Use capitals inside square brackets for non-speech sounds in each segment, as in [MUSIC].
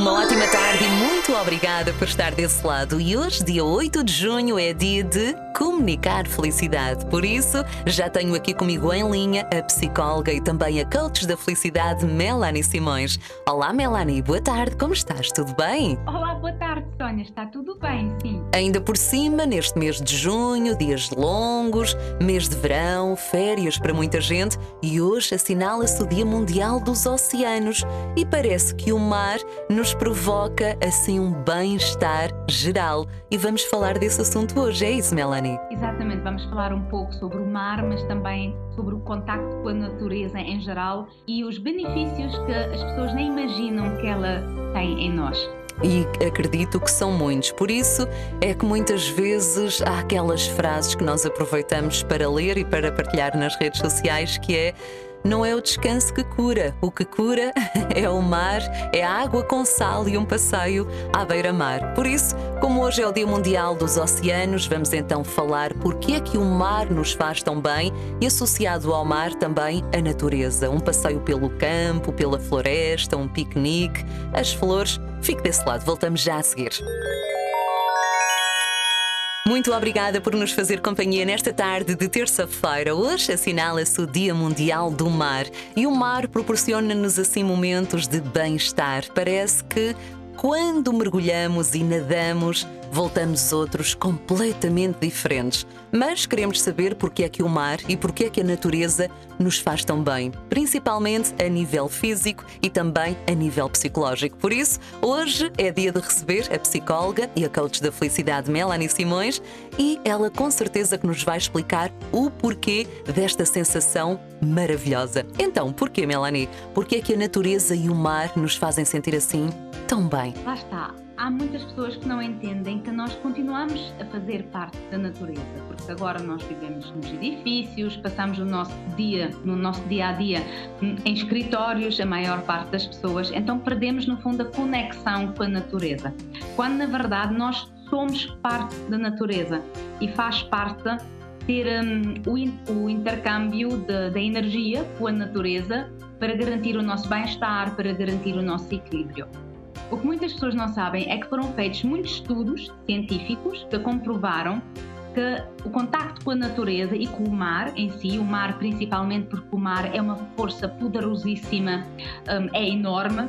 Uma ótima tarde e muito obrigada por estar desse lado. E hoje, dia 8 de junho, é dia de comunicar felicidade. Por isso, já tenho aqui comigo em linha a psicóloga e também a coach da felicidade, Melanie Simões. Olá, Melanie, boa tarde, como estás? Tudo bem? Olá, boa tarde, Sónia. Está tudo bem, sim. Ainda por cima, neste mês de junho, dias longos, mês de verão, férias para muita gente e hoje assinala-se o Dia Mundial dos Oceanos e parece que o mar nos provoca assim um bem-estar geral. E vamos falar desse assunto hoje, é isso, Melanie? Exatamente, vamos falar um pouco sobre o mar, mas também sobre o contacto com a natureza em geral e os benefícios que as pessoas nem imaginam que ela tem em nós e acredito que são muitos. Por isso é que muitas vezes há aquelas frases que nós aproveitamos para ler e para partilhar nas redes sociais que é não é o descanso que cura. O que cura [LAUGHS] é o mar, é a água com sal e um passeio à beira-mar. Por isso, como hoje é o Dia Mundial dos Oceanos, vamos então falar porque é que o mar nos faz tão bem e associado ao mar também a natureza. Um passeio pelo campo, pela floresta, um piquenique, as flores. Fique desse lado, voltamos já a seguir. Muito obrigada por nos fazer companhia nesta tarde de terça-feira. Hoje assinala-se o Dia Mundial do Mar e o mar proporciona-nos assim momentos de bem-estar. Parece que quando mergulhamos e nadamos, voltamos outros completamente diferentes. Mas queremos saber porque é que o mar e porque é que a natureza nos faz tão bem, principalmente a nível físico e também a nível psicológico. Por isso, hoje é dia de receber a psicóloga e a coach da felicidade Melanie Simões e ela com certeza que nos vai explicar o porquê desta sensação maravilhosa. Então, porquê, Melanie? Porquê é que a natureza e o mar nos fazem sentir assim tão bem? Lá está há muitas pessoas que não entendem que nós continuamos a fazer parte da natureza, porque agora nós vivemos nos edifícios, passamos o nosso dia, no nosso dia a dia, em escritórios, a maior parte das pessoas, então perdemos no fundo a conexão com a natureza. Quando na verdade nós somos parte da natureza e faz parte ter um, o, o, intercâmbio da energia com a natureza para garantir o nosso bem-estar, para garantir o nosso equilíbrio. O que muitas pessoas não sabem é que foram feitos muitos estudos científicos que comprovaram que o contacto com a natureza e com o mar em si, o mar principalmente porque o mar é uma força poderosíssima, hum, é enorme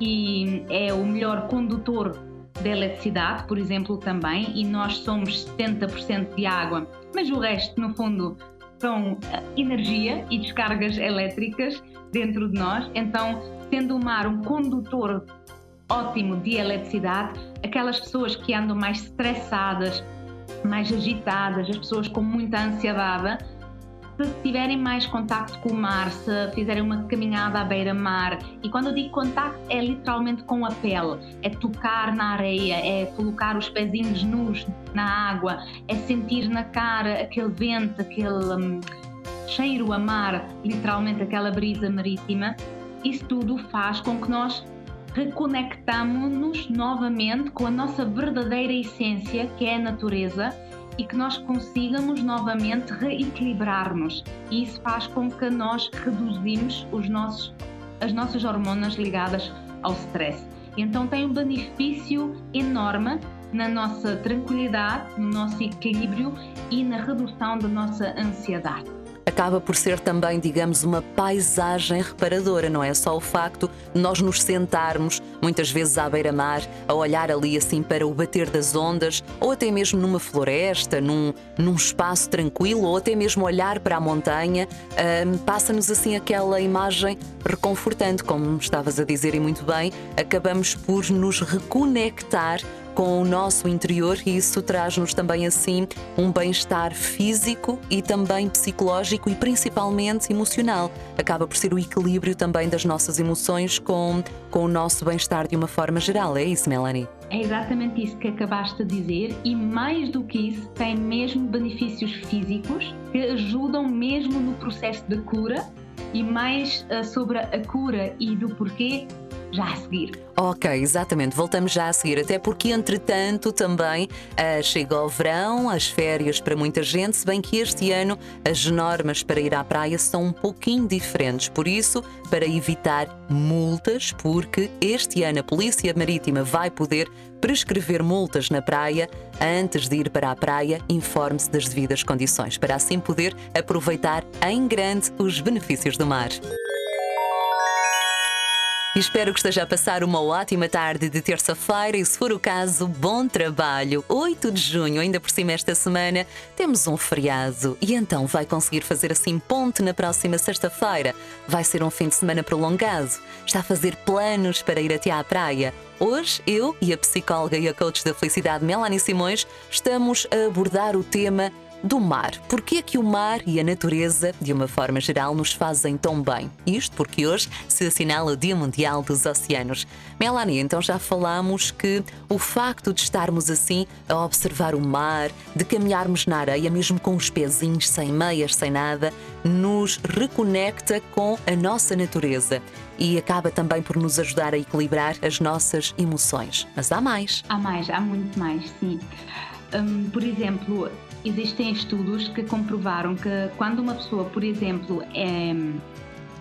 e é o melhor condutor da eletricidade, por exemplo, também, e nós somos 70% de água, mas o resto, no fundo, são eh, energia e descargas elétricas dentro de nós. Então, sendo o mar um condutor ótimo de eletricidade, aquelas pessoas que andam mais estressadas, mais agitadas, as pessoas com muita ansiedade, se tiverem mais contacto com o mar, se fizerem uma caminhada à beira-mar, e quando eu digo contacto é literalmente com a pele, é tocar na areia, é colocar os pezinhos nus na água, é sentir na cara aquele vento, aquele hum, cheiro a mar, literalmente aquela brisa marítima, isso tudo faz com que nós reconectamos-nos novamente com a nossa verdadeira essência, que é a natureza, e que nós consigamos novamente reequilibrar-nos. E isso faz com que nós reduzimos os nossos, as nossas hormonas ligadas ao stress. Então tem um benefício enorme na nossa tranquilidade, no nosso equilíbrio e na redução da nossa ansiedade acaba por ser também, digamos, uma paisagem reparadora, não é? Só o facto de nós nos sentarmos, muitas vezes à beira-mar, a olhar ali assim para o bater das ondas, ou até mesmo numa floresta, num, num espaço tranquilo, ou até mesmo olhar para a montanha, hum, passa-nos assim aquela imagem reconfortante, como estavas a dizer e muito bem, acabamos por nos reconectar com o nosso interior e isso traz-nos também assim um bem-estar físico e também psicológico e principalmente emocional. Acaba por ser o equilíbrio também das nossas emoções com, com o nosso bem-estar de uma forma geral. É isso, Melanie? É exatamente isso que acabaste de dizer, e mais do que isso, tem mesmo benefícios físicos que ajudam mesmo no processo de cura. E mais uh, sobre a cura e do porquê já a seguir. Ok, exatamente. Voltamos já a seguir, até porque, entretanto, também uh, chega o verão, as férias para muita gente, se bem que este ano as normas para ir à praia são um pouquinho diferentes. Por isso, para evitar multas, porque este ano a Polícia Marítima vai poder prescrever multas na praia, antes de ir para a praia, informe-se das devidas condições, para assim poder aproveitar em grande os benefícios do mar. Espero que esteja a passar uma ótima tarde de terça-feira e, se for o caso, bom trabalho. 8 de junho, ainda por cima esta semana, temos um feriado e então vai conseguir fazer assim ponte na próxima sexta-feira. Vai ser um fim de semana prolongado. Está a fazer planos para ir até à praia. Hoje, eu e a psicóloga e a coach da felicidade Melanie Simões estamos a abordar o tema do mar. Porquê é que o mar e a natureza, de uma forma geral, nos fazem tão bem? Isto porque hoje se assinala o Dia Mundial dos Oceanos. Melanie, então já falámos que o facto de estarmos assim a observar o mar, de caminharmos na areia, mesmo com os pezinhos, sem meias, sem nada, nos reconecta com a nossa natureza e acaba também por nos ajudar a equilibrar as nossas emoções. Mas há mais. Há mais, há muito mais, sim. Um, por exemplo, existem estudos que comprovaram que quando uma pessoa, por exemplo, é,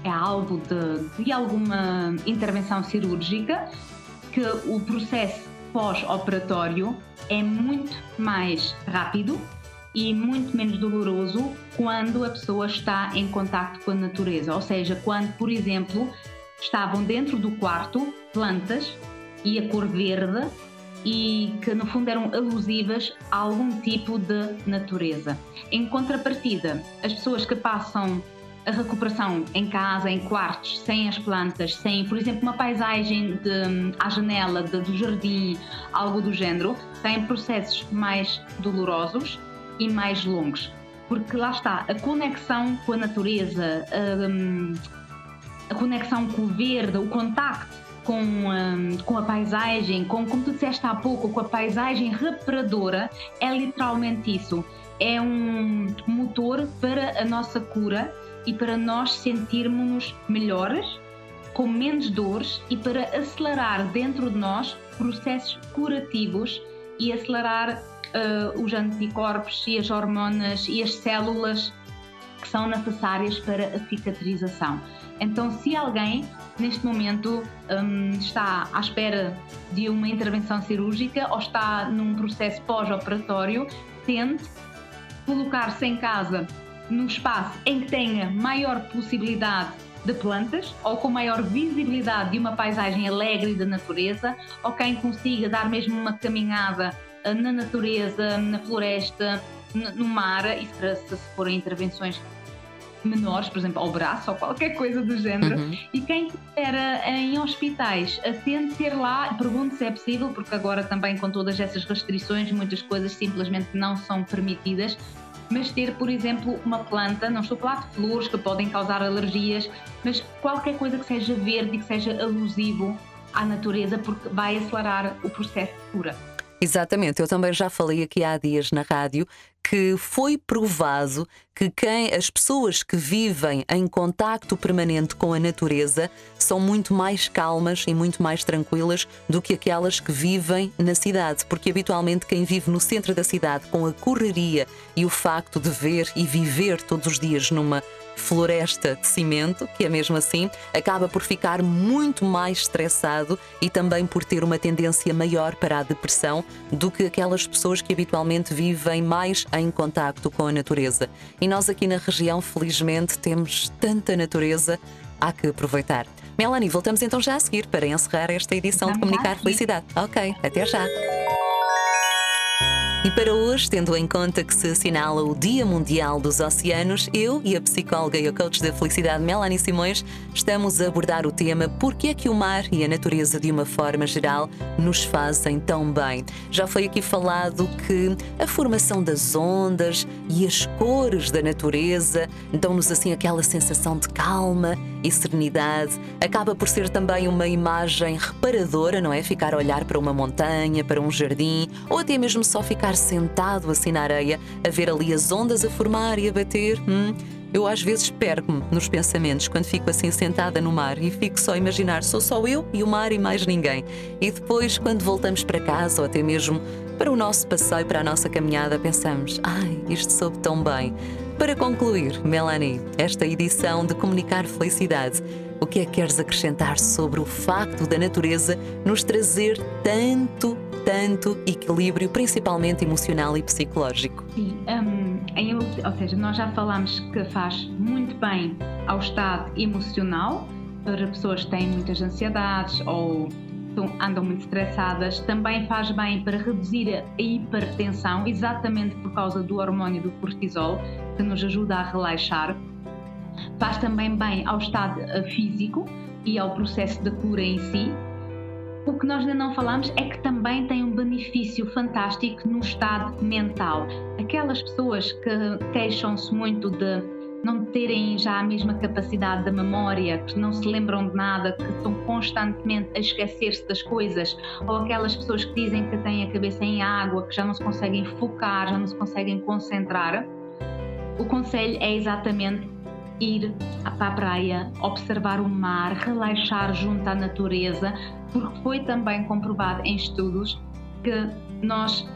é alvo de, de alguma intervenção cirúrgica, que o processo pós-operatório é muito mais rápido e muito menos doloroso quando a pessoa está em contato com a natureza. Ou seja, quando, por exemplo, estavam dentro do quarto plantas e a cor verde e que no fundo eram alusivas a algum tipo de natureza. Em contrapartida, as pessoas que passam a recuperação em casa, em quartos, sem as plantas, sem, por exemplo, uma paisagem de, à janela de, do jardim, algo do género, têm processos mais dolorosos e mais longos. Porque lá está, a conexão com a natureza, a, hum, a conexão com o verde, o contacto com, um, com a paisagem, com, como tu disseste há pouco, com a paisagem reparadora, é literalmente isso. É um motor para a nossa cura e para nós sentirmos melhores, com menos dores e para acelerar dentro de nós processos curativos e acelerar uh, os anticorpos e as hormonas e as células que são necessárias para a cicatrização. Então, se alguém neste momento um, está à espera de uma intervenção cirúrgica ou está num processo pós-operatório, tente colocar-se em casa num espaço em que tenha maior possibilidade de plantas ou com maior visibilidade de uma paisagem alegre da natureza ou quem consiga dar mesmo uma caminhada uh, na natureza, na floresta, no mar, e se forem intervenções menores, por exemplo, ao braço ou qualquer coisa do género. Uhum. E quem estiver em hospitais, tente ter lá, pergunte se é possível, porque agora também com todas essas restrições, muitas coisas simplesmente não são permitidas. Mas ter, por exemplo, uma planta, não estou a falar de flores que podem causar alergias, mas qualquer coisa que seja verde e que seja alusivo à natureza, porque vai acelerar o processo de cura. Exatamente, eu também já falei aqui há dias na rádio que foi provado que quem as pessoas que vivem em contacto permanente com a natureza são muito mais calmas e muito mais tranquilas do que aquelas que vivem na cidade, porque habitualmente quem vive no centro da cidade com a correria e o facto de ver e viver todos os dias numa floresta de cimento, que é mesmo assim, acaba por ficar muito mais estressado e também por ter uma tendência maior para a depressão do que aquelas pessoas que habitualmente vivem mais em contacto com a natureza. E nós aqui na região, felizmente, temos tanta natureza, há que aproveitar. Melanie, voltamos então já a seguir para encerrar esta edição de Comunicar Felicidade. Ok, até já. E para hoje, tendo em conta que se assinala o Dia Mundial dos Oceanos, eu e a psicóloga e a coach da felicidade Melanie Simões estamos a abordar o tema Porquê é que o mar e a natureza de uma forma geral nos fazem tão bem. Já foi aqui falado que a formação das ondas e as cores da natureza dão-nos assim aquela sensação de calma e serenidade. Acaba por ser também uma imagem reparadora, não é? Ficar a olhar para uma montanha, para um jardim, ou até mesmo só ficar sentado assim na areia, a ver ali as ondas a formar e a bater. Hum? Eu às vezes perco-me nos pensamentos quando fico assim sentada no mar e fico só a imaginar sou só eu e o mar e mais ninguém. E depois, quando voltamos para casa ou até mesmo para o nosso passeio, para a nossa caminhada, pensamos: ai, isto soube tão bem. Para concluir, Melanie, esta edição de Comunicar Felicidade, o que é que queres acrescentar sobre o facto da natureza nos trazer tanto, tanto equilíbrio, principalmente emocional e psicológico? Sim, um, ou seja, nós já falamos que faz muito bem ao estado emocional para pessoas que têm muitas ansiedades ou andam muito estressadas, também faz bem para reduzir a hipertensão, exatamente por causa do hormônio do cortisol, que nos ajuda a relaxar. Faz também bem ao estado eh, físico e ao processo da cura em si. O que nós ainda não falamos é que também tem um benefício fantástico no estado mental. Aquelas pessoas que queixam-se muito de não terem já a mesma capacidade da memória, que não se lembram de nada, que estão constantemente a esquecer-se das coisas, ou aquelas pessoas que dizem que têm a cabeça em água, que já não se conseguem focar, já não se conseguem concentrar, o conselho é exatamente ir para a praia, observar o mar, relaxar junto à natureza, porque foi também comprovado em estudos que nós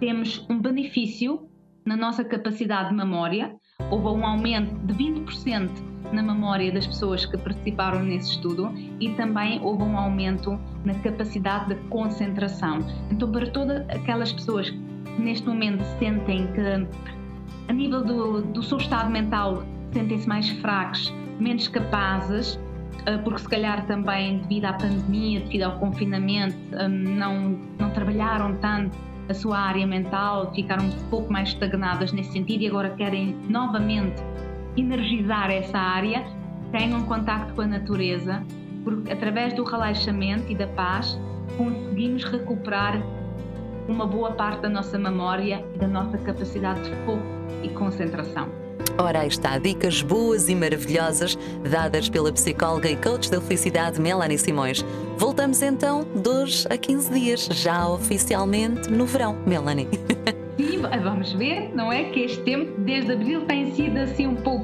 temos um benefício na nossa capacidade de memória houve um aumento de 20% na memória das pessoas que participaram nesse estudo e também houve um aumento na capacidade de concentração. Então, para todas aquelas pessoas que neste momento sentem que, a nível do, do seu estado mental, sentem-se mais fracos, menos capazes, eh, porque se calhar também devido à pandemia, devido ao confinamento, eh, não, não trabalharam tanto a sua área mental, ficaram um pouco mais estagnadas nesse sentido e agora querem novamente energizar essa área, tenham contacto com a natureza, porque através do relaxamento e da paz conseguimos recuperar uma boa parte da nossa memória e da nossa capacidade de foco e concentração. Ora, aí está, dicas boas e maravilhosas dadas pela psicóloga e coach da felicidade Melanie Simões. Voltamos então de a 15 dias, já oficialmente no verão, Melanie. Sim, [LAUGHS] vamos ver, não é? Que este tempo, desde abril, tem sido assim um pouco.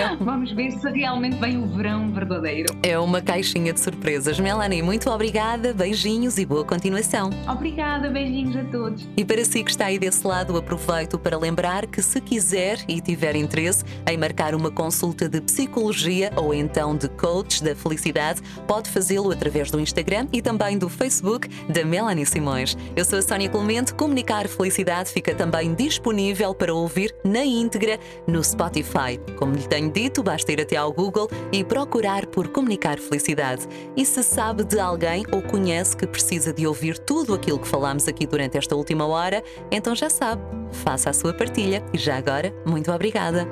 É. [LAUGHS] Vamos ver se realmente vem o verão verdadeiro. É uma caixinha de surpresas. Melanie, muito obrigada, beijinhos e boa continuação. Obrigada, beijinhos a todos. E para si que está aí desse lado, aproveito para lembrar que se quiser e tiver interesse em marcar uma consulta de psicologia ou então de coach da felicidade, pode fazê-lo através do Instagram e também do Facebook da Melanie Simões. Eu sou a Sónia Clemente, Comunicar Felicidade fica também disponível para ouvir na íntegra no Spotify. Como lhe tenho dito, basta ir até ao Google e procurar por Comunicar Felicidade. E se sabe de alguém ou conhece que precisa de ouvir tudo aquilo que falámos aqui durante esta última hora, então já sabe, faça a sua partilha. E já agora, muito obrigada.